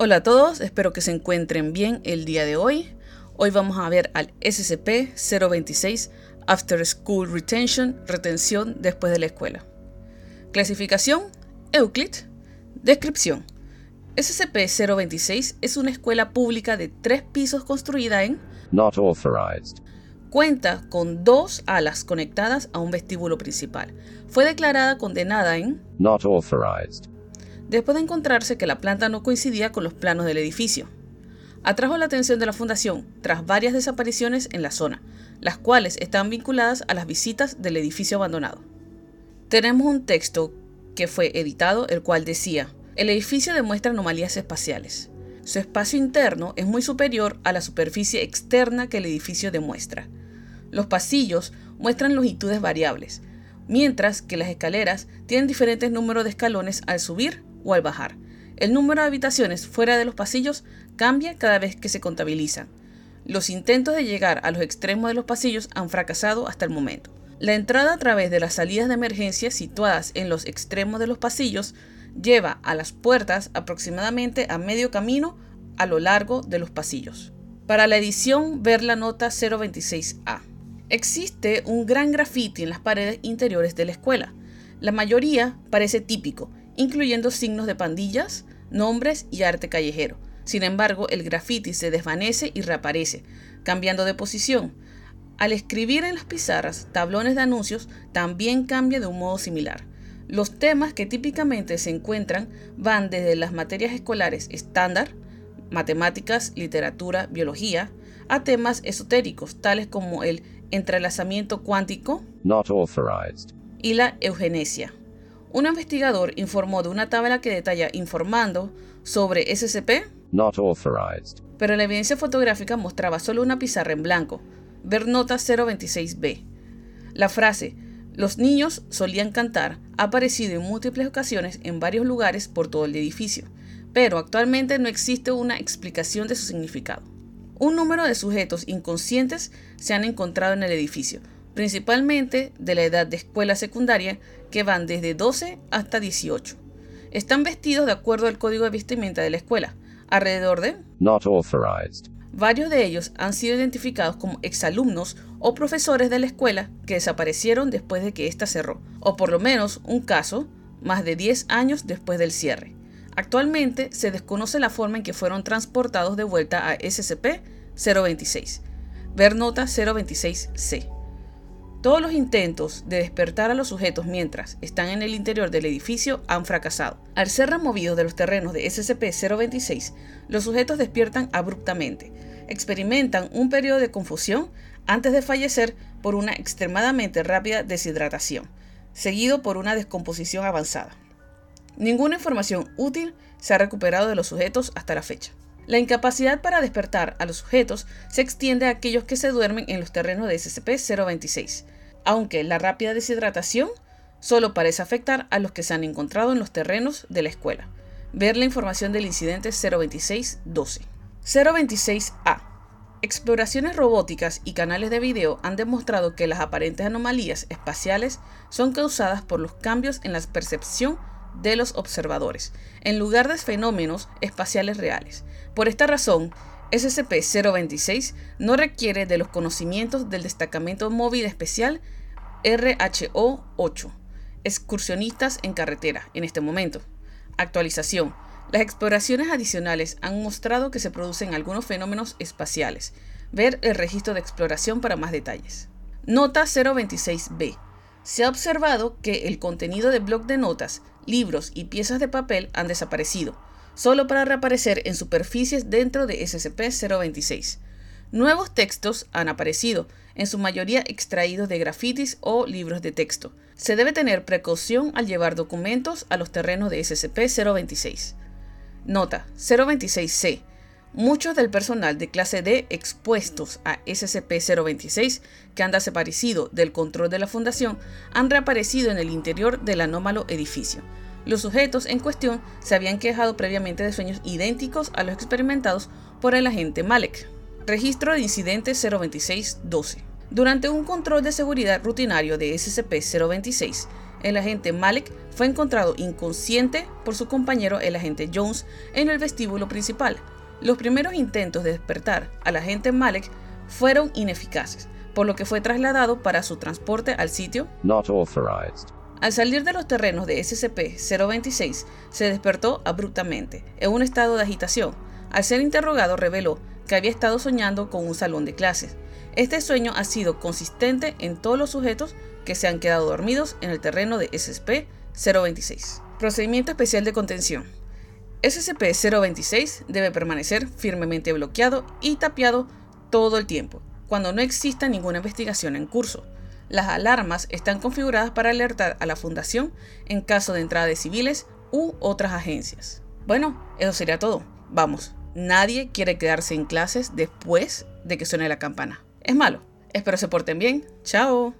Hola a todos, espero que se encuentren bien el día de hoy. Hoy vamos a ver al SCP-026 After School Retention, retención después de la escuela. Clasificación, Euclid. Descripción. SCP-026 es una escuela pública de tres pisos construida en Not authorized. Cuenta con dos alas conectadas a un vestíbulo principal. Fue declarada condenada en Not authorized. Después de encontrarse que la planta no coincidía con los planos del edificio. Atrajo la atención de la Fundación tras varias desapariciones en la zona, las cuales están vinculadas a las visitas del edificio abandonado. Tenemos un texto que fue editado, el cual decía, el edificio demuestra anomalías espaciales. Su espacio interno es muy superior a la superficie externa que el edificio demuestra. Los pasillos muestran longitudes variables, mientras que las escaleras tienen diferentes números de escalones al subir o al bajar. El número de habitaciones fuera de los pasillos cambia cada vez que se contabilizan. Los intentos de llegar a los extremos de los pasillos han fracasado hasta el momento. La entrada a través de las salidas de emergencia situadas en los extremos de los pasillos lleva a las puertas aproximadamente a medio camino a lo largo de los pasillos. Para la edición, ver la nota 026A. Existe un gran graffiti en las paredes interiores de la escuela. La mayoría parece típico, incluyendo signos de pandillas, nombres y arte callejero. Sin embargo, el graffiti se desvanece y reaparece, cambiando de posición. Al escribir en las pizarras tablones de anuncios, también cambia de un modo similar. Los temas que típicamente se encuentran van desde las materias escolares estándar, matemáticas, literatura, biología, a temas esotéricos tales como el entrelazamiento cuántico Not y la eugenesia. Un investigador informó de una tabla que detalla informando sobre SCP, Not authorized. pero la evidencia fotográfica mostraba solo una pizarra en blanco. Ver nota 026b. La frase los niños solían cantar ha aparecido en múltiples ocasiones en varios lugares por todo el edificio, pero actualmente no existe una explicación de su significado. Un número de sujetos inconscientes se han encontrado en el edificio, principalmente de la edad de escuela secundaria, que van desde 12 hasta 18. Están vestidos de acuerdo al código de vestimenta de la escuela, alrededor de Not authorized. Varios de ellos han sido identificados como exalumnos o profesores de la escuela que desaparecieron después de que ésta cerró, o por lo menos un caso más de 10 años después del cierre. Actualmente se desconoce la forma en que fueron transportados de vuelta a SCP-026. Ver nota 026C. Todos los intentos de despertar a los sujetos mientras están en el interior del edificio han fracasado. Al ser removidos de los terrenos de SCP-026, los sujetos despiertan abruptamente, experimentan un periodo de confusión antes de fallecer por una extremadamente rápida deshidratación, seguido por una descomposición avanzada. Ninguna información útil se ha recuperado de los sujetos hasta la fecha. La incapacidad para despertar a los sujetos se extiende a aquellos que se duermen en los terrenos de SCP-026, aunque la rápida deshidratación solo parece afectar a los que se han encontrado en los terrenos de la escuela. Ver la información del incidente 026-12. 026A. Exploraciones robóticas y canales de video han demostrado que las aparentes anomalías espaciales son causadas por los cambios en la percepción de los observadores, en lugar de fenómenos espaciales reales. Por esta razón, SCP-026 no requiere de los conocimientos del Destacamento Móvil Especial RHO-8, excursionistas en carretera, en este momento. Actualización. Las exploraciones adicionales han mostrado que se producen algunos fenómenos espaciales. Ver el registro de exploración para más detalles. Nota 026b. Se ha observado que el contenido de bloc de notas, libros y piezas de papel han desaparecido, solo para reaparecer en superficies dentro de SCP-026. Nuevos textos han aparecido, en su mayoría extraídos de grafitis o libros de texto. Se debe tener precaución al llevar documentos a los terrenos de SCP-026. Nota 026C. Muchos del personal de clase D expuestos a SCP-026 que han desaparecido del control de la Fundación han reaparecido en el interior del anómalo edificio. Los sujetos en cuestión se habían quejado previamente de sueños idénticos a los experimentados por el agente Malek. Registro de incidente 026-12. Durante un control de seguridad rutinario de SCP-026, el agente Malek fue encontrado inconsciente por su compañero el agente Jones en el vestíbulo principal. Los primeros intentos de despertar al agente Malek fueron ineficaces, por lo que fue trasladado para su transporte al sitio. Not authorized. Al salir de los terrenos de SCP-026, se despertó abruptamente, en un estado de agitación. Al ser interrogado, reveló que había estado soñando con un salón de clases. Este sueño ha sido consistente en todos los sujetos que se han quedado dormidos en el terreno de SCP-026. Procedimiento especial de contención. SCP-026 debe permanecer firmemente bloqueado y tapiado todo el tiempo, cuando no exista ninguna investigación en curso. Las alarmas están configuradas para alertar a la Fundación en caso de entrada de civiles u otras agencias. Bueno, eso sería todo. Vamos, nadie quiere quedarse en clases después de que suene la campana. Es malo. Espero se porten bien. Chao.